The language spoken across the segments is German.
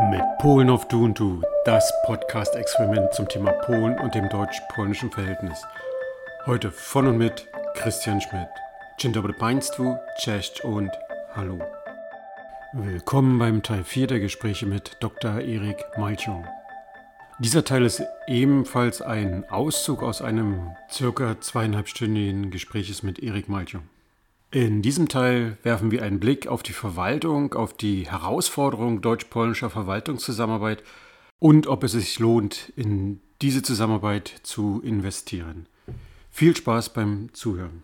Mit Polen auf Du und Du, das Podcast-Experiment zum Thema Polen und dem deutsch-polnischen Verhältnis. Heute von und mit Christian Schmidt. Dzień dobry Państwu, cześć und hallo. Willkommen beim Teil 4 der Gespräche mit Dr. Erik Malchow. Dieser Teil ist ebenfalls ein Auszug aus einem circa zweieinhalbstündigen Gespräches mit Erik Malchow. In diesem Teil werfen wir einen Blick auf die Verwaltung, auf die Herausforderung deutsch-polnischer Verwaltungszusammenarbeit und ob es sich lohnt, in diese Zusammenarbeit zu investieren. Viel Spaß beim Zuhören.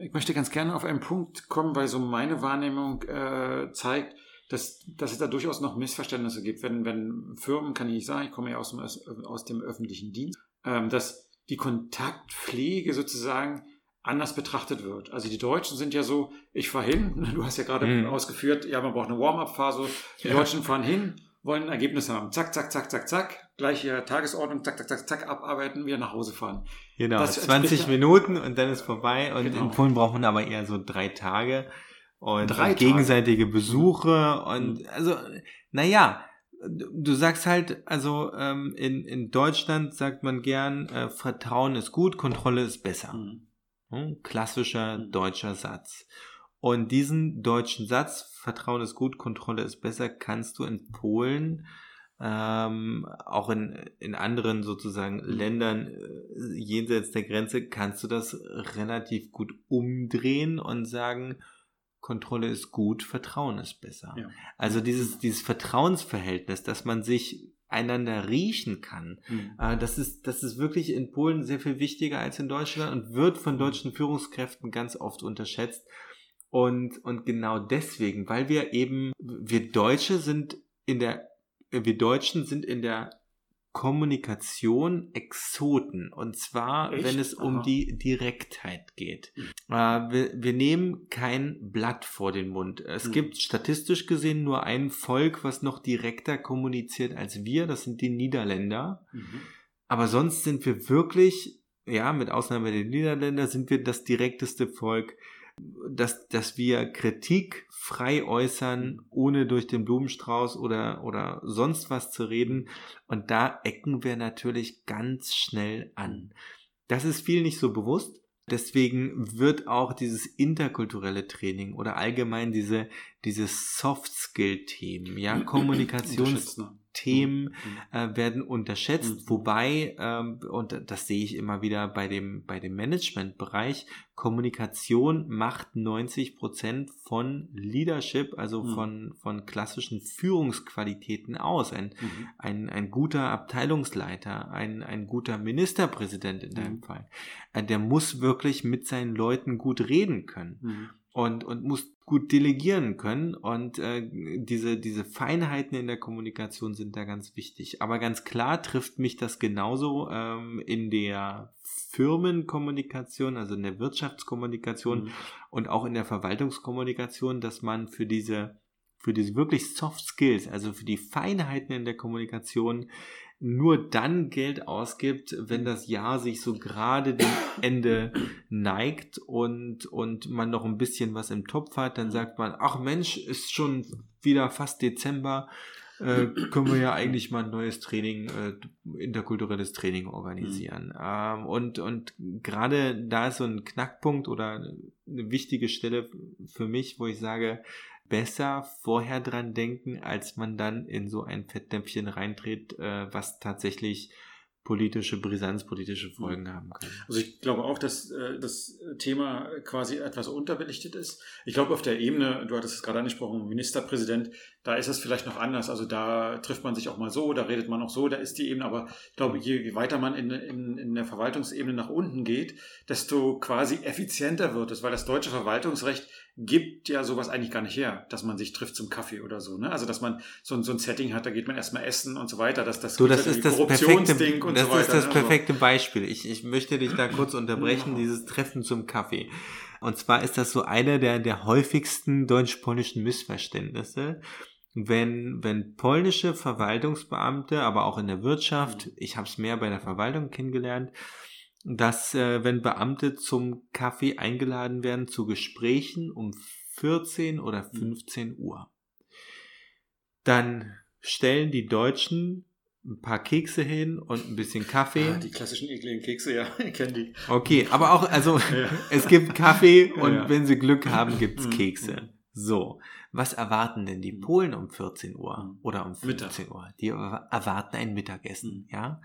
Ich möchte ganz gerne auf einen Punkt kommen, weil so meine Wahrnehmung äh, zeigt, dass, dass es da durchaus noch Missverständnisse gibt. Wenn, wenn Firmen, kann ich nicht sagen, ich komme ja aus dem, aus dem öffentlichen Dienst, ähm, dass die Kontaktpflege sozusagen anders betrachtet wird. Also die Deutschen sind ja so, ich fahre hin, du hast ja gerade mhm. ausgeführt, ja, man braucht eine Warm-up-Phase, die ja. Deutschen fahren hin, wollen ein Ergebnis haben. Zack, zack, zack, zack, zack, gleiche Tagesordnung, zack, zack, zack, zack, abarbeiten, wieder nach Hause fahren. Genau, das 20 Minuten und dann ist vorbei und genau. in Polen braucht man aber eher so drei Tage und drei gegenseitige Tage. Besuche und also, naja, du sagst halt, also ähm, in, in Deutschland sagt man gern, äh, Vertrauen ist gut, Kontrolle ist besser. Mhm. Hm? Klassischer deutscher Satz. Und diesen deutschen Satz, Vertrauen ist gut, Kontrolle ist besser, kannst du in Polen, ähm, auch in, in anderen sozusagen. Ländern äh, jenseits der Grenze, kannst du das relativ gut umdrehen und sagen, Kontrolle ist gut, Vertrauen ist besser. Ja. Also dieses, dieses Vertrauensverhältnis, dass man sich einander riechen kann. Mhm. Äh, das, ist, das ist wirklich in Polen sehr viel wichtiger als in Deutschland und wird von mhm. deutschen Führungskräften ganz oft unterschätzt. Und, und genau deswegen, weil wir eben, wir Deutsche sind in der, wir Deutschen sind in der Kommunikation Exoten. Und zwar, Echt? wenn es Aha. um die Direktheit geht. Mhm. Äh, wir, wir, nehmen kein Blatt vor den Mund. Es mhm. gibt statistisch gesehen nur ein Volk, was noch direkter kommuniziert als wir. Das sind die Niederländer. Mhm. Aber sonst sind wir wirklich, ja, mit Ausnahme der Niederländer, sind wir das direkteste Volk dass, dass wir Kritik frei äußern, ohne durch den Blumenstrauß oder, oder sonst was zu reden. Und da ecken wir natürlich ganz schnell an. Das ist viel nicht so bewusst. Deswegen wird auch dieses interkulturelle Training oder allgemein diese, diese Soft-Skill-Themen, ja, Kommunikations, Themen mhm. äh, werden unterschätzt, mhm. wobei, ähm, und das sehe ich immer wieder bei dem, bei dem Managementbereich, Kommunikation macht 90 Prozent von Leadership, also mhm. von, von klassischen Führungsqualitäten aus. Ein, ein, ein guter Abteilungsleiter, ein, ein guter Ministerpräsident in deinem. Fall, äh, der muss wirklich mit seinen Leuten gut reden können. Und, und muss gut delegieren können. Und äh, diese, diese Feinheiten in der Kommunikation sind da ganz wichtig. Aber ganz klar trifft mich das genauso ähm, in der Firmenkommunikation, also in der Wirtschaftskommunikation mhm. und auch in der Verwaltungskommunikation, dass man für diese für diese wirklich Soft Skills, also für die Feinheiten in der Kommunikation, nur dann Geld ausgibt, wenn das Jahr sich so gerade dem Ende neigt und, und man noch ein bisschen was im Topf hat, dann sagt man, ach Mensch, ist schon wieder fast Dezember, äh, können wir ja eigentlich mal ein neues Training, äh, interkulturelles Training organisieren. Mhm. Ähm, und, und gerade da ist so ein Knackpunkt oder eine wichtige Stelle für mich, wo ich sage, besser vorher dran denken, als man dann in so ein Fettnäpfchen reintritt, äh, was tatsächlich politische Brisanz, politische Folgen haben kann. Also ich glaube auch, dass äh, das Thema quasi etwas unterbelichtet ist. Ich glaube auf der Ebene, du hattest es gerade angesprochen, Ministerpräsident, da ist es vielleicht noch anders. Also da trifft man sich auch mal so, da redet man auch so, da ist die Ebene. Aber ich glaube, je weiter man in, in, in der Verwaltungsebene nach unten geht, desto quasi effizienter wird es, weil das deutsche Verwaltungsrecht gibt ja sowas eigentlich gar nicht her, dass man sich trifft zum Kaffee oder so. Ne? Also dass man so, so ein Setting hat, da geht man erstmal essen und so weiter. Dass das, du, das ist das perfekte, und das so weiter. ist das ne? perfekte Beispiel. Ich, ich möchte dich da kurz unterbrechen, dieses Treffen zum Kaffee. Und zwar ist das so einer der, der häufigsten deutsch-polnischen Missverständnisse. Wenn, wenn polnische Verwaltungsbeamte, aber auch in der Wirtschaft, mhm. ich habe es mehr bei der Verwaltung kennengelernt, dass äh, wenn Beamte zum Kaffee eingeladen werden zu Gesprächen um 14 oder 15 Uhr, dann stellen die Deutschen ein paar Kekse hin und ein bisschen Kaffee. Ah, die klassischen ekligen Kekse, ja, ich kenne die. Okay, aber auch, also ja. es gibt Kaffee und ja, ja. wenn sie Glück haben, gibt's mhm. Kekse. So, was erwarten denn die mhm. Polen um 14 Uhr mhm. oder um 15 Mittag. Uhr? Die erwarten ein Mittagessen, mhm. ja.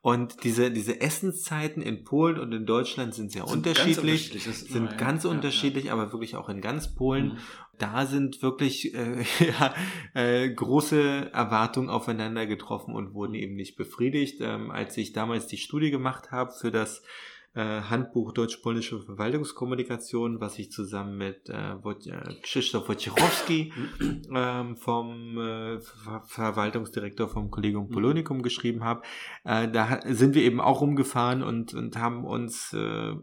Und diese, diese Essenszeiten in Polen und in Deutschland sind sehr sind unterschiedlich, unterschiedlich. sind ganz ja, unterschiedlich, ja. aber wirklich auch in ganz Polen. Mhm. Da sind wirklich äh, ja, äh, große Erwartungen aufeinander getroffen und wurden eben nicht befriedigt. Ähm, als ich damals die Studie gemacht habe für das äh, Handbuch Deutsch-Polnische Verwaltungskommunikation, was ich zusammen mit äh, äh Krzysztof Wojciechowski ähm, vom äh, Ver Verwaltungsdirektor vom Kollegium mhm. Polonicum geschrieben habe. Äh, da sind wir eben auch rumgefahren und, und haben uns äh,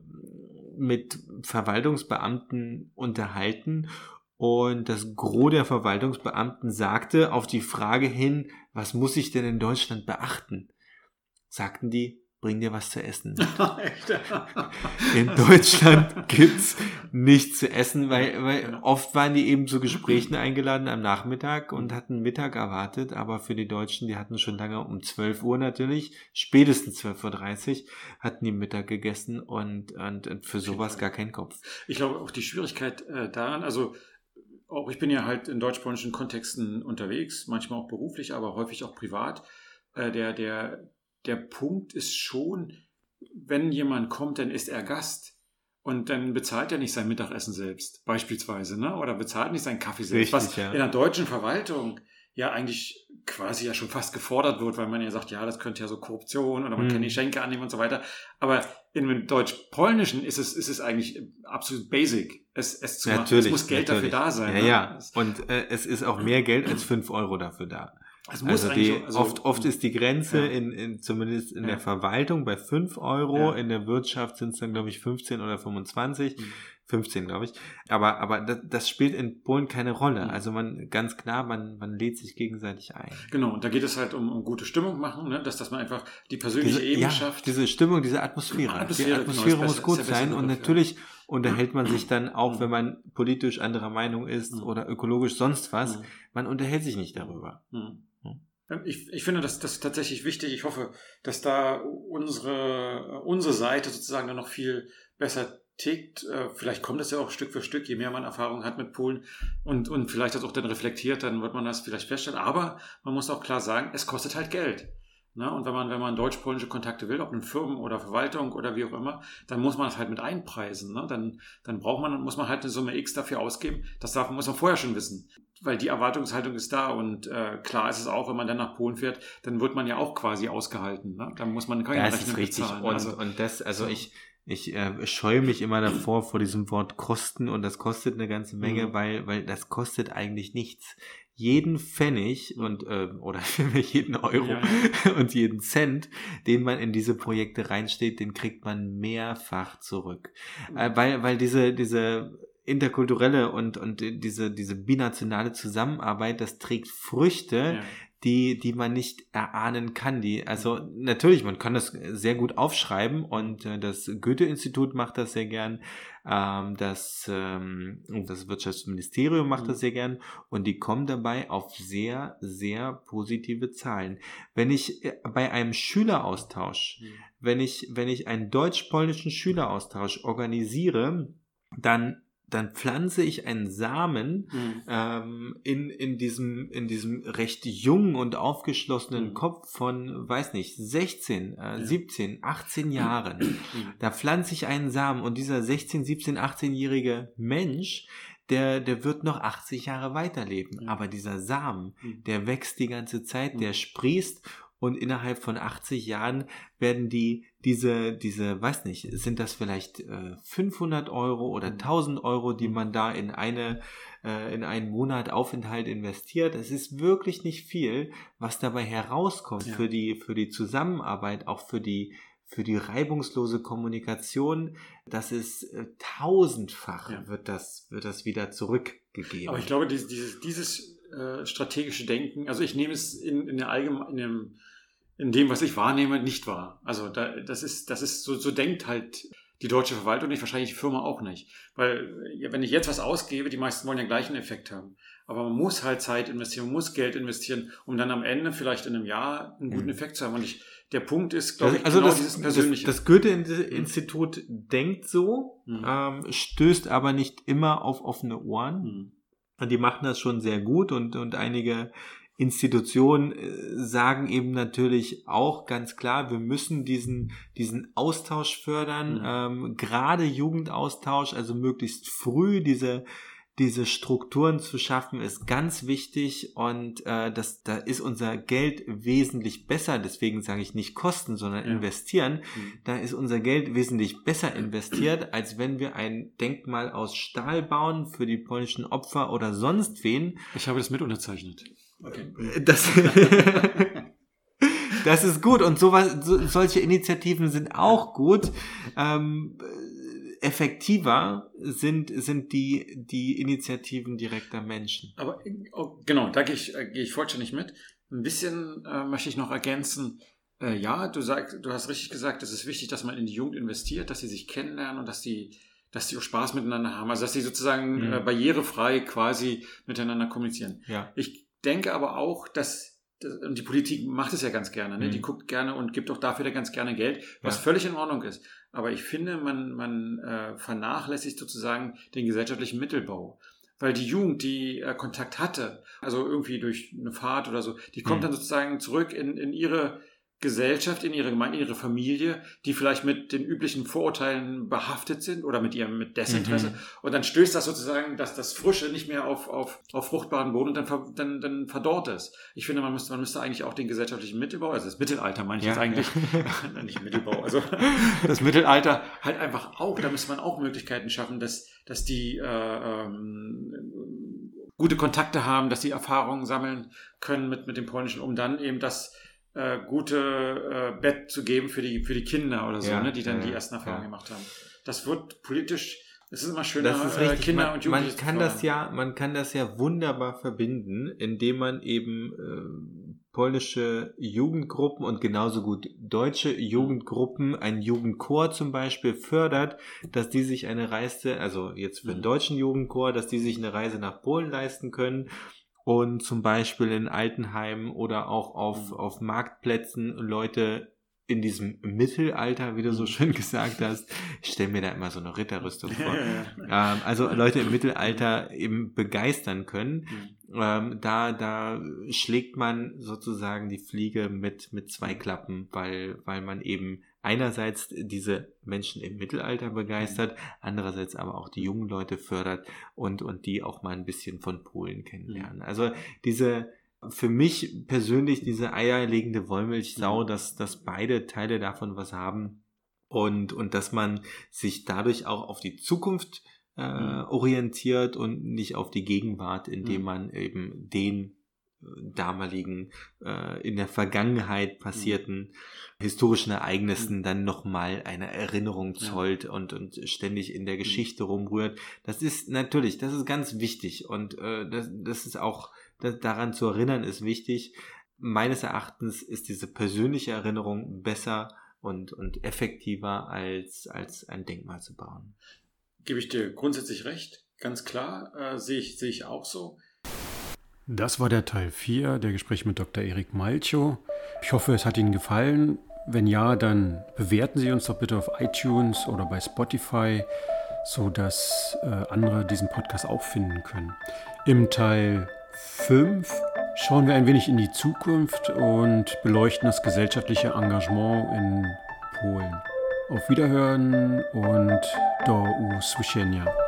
mit Verwaltungsbeamten unterhalten und das Gros der Verwaltungsbeamten sagte auf die Frage hin, was muss ich denn in Deutschland beachten? Sagten die, bring dir was zu essen. In Deutschland gibt's nichts zu essen, weil, weil oft waren die eben zu Gesprächen eingeladen am Nachmittag und hatten Mittag erwartet, aber für die Deutschen, die hatten schon lange um 12 Uhr natürlich, spätestens 12.30 Uhr, hatten die Mittag gegessen und, und, und für sowas gar keinen Kopf. Ich glaube auch die Schwierigkeit äh, daran, also auch ich bin ja halt in deutsch-polnischen Kontexten unterwegs, manchmal auch beruflich, aber häufig auch privat. Äh, der, der der Punkt ist schon, wenn jemand kommt, dann ist er Gast. Und dann bezahlt er nicht sein Mittagessen selbst, beispielsweise, ne? Oder bezahlt nicht seinen Kaffee selbst. Richtig, was ja. in der deutschen Verwaltung ja eigentlich quasi ja schon fast gefordert wird, weil man ja sagt, ja, das könnte ja so Korruption oder man hm. kann die Schenke annehmen und so weiter. Aber in Deutsch-Polnischen ist es, ist es eigentlich absolut basic, es, es zu natürlich, machen. Es muss Geld natürlich. dafür da sein. Ja, ne? ja. Und äh, es ist auch mehr Geld als fünf Euro dafür da. Also, die, also oft, oft ist die Grenze ja. in, in, zumindest in ja. der Verwaltung bei 5 Euro, ja. in der Wirtschaft sind es dann, glaube ich, 15 oder 25. Mhm. 15, glaube ich. Aber, aber das, das spielt in Polen keine Rolle. Mhm. Also man, ganz klar, man, man lädt sich gegenseitig ein. Genau, und da geht es halt um, um gute Stimmung machen, ne? dass, dass man einfach die persönliche diese, Ebene Ja, diese Stimmung, diese Atmosphäre. Atmosphäre die Atmosphäre genau, muss besser, gut sein und natürlich unterhält man sich dann auch, mhm. wenn man politisch anderer Meinung ist mhm. oder ökologisch sonst was, man unterhält sich nicht darüber. Ähm, ich, ich finde das, das tatsächlich wichtig. Ich hoffe, dass da unsere, unsere Seite sozusagen dann noch viel besser tickt. Äh, vielleicht kommt es ja auch Stück für Stück, je mehr man Erfahrung hat mit Polen und, und vielleicht das auch dann reflektiert, dann wird man das vielleicht feststellen. Aber man muss auch klar sagen, es kostet halt Geld. Ne? Und wenn man, wenn man deutsch-polnische Kontakte will, ob in Firmen oder Verwaltung oder wie auch immer, dann muss man es halt mit einpreisen. Ne? Dann, dann braucht man, muss man halt eine Summe X dafür ausgeben. Das darf, muss man vorher schon wissen. Weil die Erwartungshaltung ist da und äh, klar ist es auch, wenn man dann nach Polen fährt, dann wird man ja auch quasi ausgehalten. Ne? Dann muss man keine ja, Rechnung bezahlen. Und, also, und das, also so. ich, ich äh, scheue mich immer davor vor diesem Wort Kosten und das kostet eine ganze Menge, mhm. weil, weil das kostet eigentlich nichts jeden Pfennig und äh, oder jeden Euro ja. und jeden Cent, den man in diese Projekte reinsteht, den kriegt man mehrfach zurück, mhm. äh, weil weil diese diese interkulturelle und und diese diese binationale Zusammenarbeit, das trägt Früchte, ja die, die man nicht erahnen kann. Die, also natürlich, man kann das sehr gut aufschreiben und äh, das Goethe-Institut macht das sehr gern, ähm, das, ähm, das Wirtschaftsministerium macht das mhm. sehr gern und die kommen dabei auf sehr, sehr positive Zahlen. Wenn ich äh, bei einem Schüleraustausch, mhm. wenn ich, wenn ich einen deutsch-polnischen Schüleraustausch organisiere, dann dann pflanze ich einen Samen mhm. ähm, in, in, diesem, in diesem recht jungen und aufgeschlossenen mhm. Kopf von, weiß nicht, 16, äh, ja. 17, 18 Jahren. Mhm. Da pflanze ich einen Samen und dieser 16, 17, 18-jährige Mensch, der, der wird noch 80 Jahre weiterleben. Mhm. Aber dieser Samen, mhm. der wächst die ganze Zeit, der mhm. sprießt und innerhalb von 80 Jahren werden die diese, diese, weiß nicht, sind das vielleicht äh, 500 Euro oder 1000 mhm. Euro, die mhm. man da in eine, äh, in einen Monat Aufenthalt investiert. Es ist wirklich nicht viel, was dabei herauskommt ja. für die, für die Zusammenarbeit, auch für die, für die reibungslose Kommunikation. Das ist äh, tausendfach ja. wird das, wird das wieder zurückgegeben. Aber ich glaube, dieses, dieses, dieses äh, strategische Denken, also ich nehme es in, in der allgemeinen, in dem, was ich wahrnehme, nicht wahr. Also da, das ist, das ist so, so denkt halt die deutsche Verwaltung nicht, wahrscheinlich die Firma auch nicht. Weil wenn ich jetzt was ausgebe, die meisten wollen ja gleich einen Effekt haben. Aber man muss halt Zeit investieren, man muss Geld investieren, um dann am Ende vielleicht in einem Jahr einen guten mhm. Effekt zu haben. Und ich, der Punkt ist, glaube ich, also genau das, dieses Persönliche. Das, das Goethe-Institut mhm. denkt so, mhm. ähm, stößt aber nicht immer auf offene Ohren. Mhm. Und die machen das schon sehr gut und, und einige Institutionen äh, sagen eben natürlich auch ganz klar, wir müssen diesen, diesen Austausch fördern, mhm. ähm, gerade Jugendaustausch, also möglichst früh diese, diese Strukturen zu schaffen, ist ganz wichtig und äh, das, da ist unser Geld wesentlich besser, deswegen sage ich nicht kosten, sondern ja. investieren, mhm. da ist unser Geld wesentlich besser investiert, als wenn wir ein Denkmal aus Stahl bauen für die polnischen Opfer oder sonst wen. Ich habe das mit unterzeichnet. Okay. Das, das ist gut und sowas, so, solche Initiativen sind auch gut. Ähm, effektiver sind, sind die, die Initiativen direkter Menschen. Aber oh, genau, da gehe ich, äh, gehe ich vollständig mit. Ein bisschen äh, möchte ich noch ergänzen. Äh, ja, du sagst, du hast richtig gesagt, es ist wichtig, dass man in die Jugend investiert, dass sie sich kennenlernen und dass die, dass die auch Spaß miteinander haben. Also dass sie sozusagen mhm. äh, barrierefrei quasi miteinander kommunizieren. Ja. Ich denke aber auch, dass und die Politik macht es ja ganz gerne, ne? Mhm. die guckt gerne und gibt auch dafür ganz gerne Geld, was ja. völlig in Ordnung ist. Aber ich finde, man, man äh, vernachlässigt sozusagen den gesellschaftlichen Mittelbau. Weil die Jugend, die äh, Kontakt hatte, also irgendwie durch eine Fahrt oder so, die kommt mhm. dann sozusagen zurück in, in ihre Gesellschaft, in ihre Gemeinde, in ihre Familie, die vielleicht mit den üblichen Vorurteilen behaftet sind oder mit ihrem mit Desinteresse. Mhm. Und dann stößt das sozusagen, dass das Frische nicht mehr auf, auf, auf fruchtbaren Boden und dann, dann, dann verdorrt es. Ich finde, man müsste, man müsste eigentlich auch den gesellschaftlichen Mittelbau, also das Mittelalter meine ich ja, jetzt eigentlich, ja. nicht Mittelbau, also das Mittelalter halt einfach auch, da müsste man auch Möglichkeiten schaffen, dass, dass die äh, ähm, gute Kontakte haben, dass sie Erfahrungen sammeln können mit, mit dem Polnischen, um dann eben das äh, gute äh, Bett zu geben für die, für die Kinder oder so, ja, ne, die dann ja, die ersten Erfahrungen ja. gemacht haben. Das wird politisch, es ist immer schöner, das ist richtig. Kinder man, und Jugendliche. Man kann das ja, man kann das ja wunderbar verbinden, indem man eben äh, polnische Jugendgruppen und genauso gut deutsche Jugendgruppen, ein Jugendchor zum Beispiel fördert, dass die sich eine Reise, also jetzt für den mhm. deutschen Jugendchor, dass die sich eine Reise nach Polen leisten können und zum Beispiel in Altenheimen oder auch auf, mhm. auf Marktplätzen Leute in diesem Mittelalter, wie du so mhm. schön gesagt hast, ich stelle mir da immer so eine Ritterrüstung vor, ähm, also Leute im Mittelalter eben begeistern können. Mhm. Ähm, da, da schlägt man sozusagen die Fliege mit, mit zwei Klappen, weil, weil man eben einerseits diese Menschen im Mittelalter begeistert, andererseits aber auch die jungen Leute fördert und, und die auch mal ein bisschen von Polen kennenlernen. Also diese, für mich persönlich diese eierlegende Wollmilchsau, dass, dass beide Teile davon was haben und, und dass man sich dadurch auch auf die Zukunft äh, orientiert und nicht auf die Gegenwart, indem man eben den damaligen, äh, in der Vergangenheit passierten mhm. historischen Ereignissen mhm. dann nochmal eine Erinnerung zollt ja. und, und ständig in der mhm. Geschichte mhm. rumrührt. Das ist natürlich, das ist ganz wichtig und äh, das, das ist auch, das, daran zu erinnern ist wichtig. Meines Erachtens ist diese persönliche Erinnerung besser und, und effektiver als, als ein Denkmal zu bauen. Gebe ich dir grundsätzlich recht, ganz klar, äh, sehe ich, sehe ich auch so. Das war der Teil 4 der Gespräche mit Dr. Erik Malcho. Ich hoffe, es hat Ihnen gefallen. Wenn ja, dann bewerten Sie uns doch bitte auf iTunes oder bei Spotify, sodass äh, andere diesen Podcast auch finden können. Im Teil 5 schauen wir ein wenig in die Zukunft und beleuchten das gesellschaftliche Engagement in Polen. Auf Wiederhören und do usłyszenia.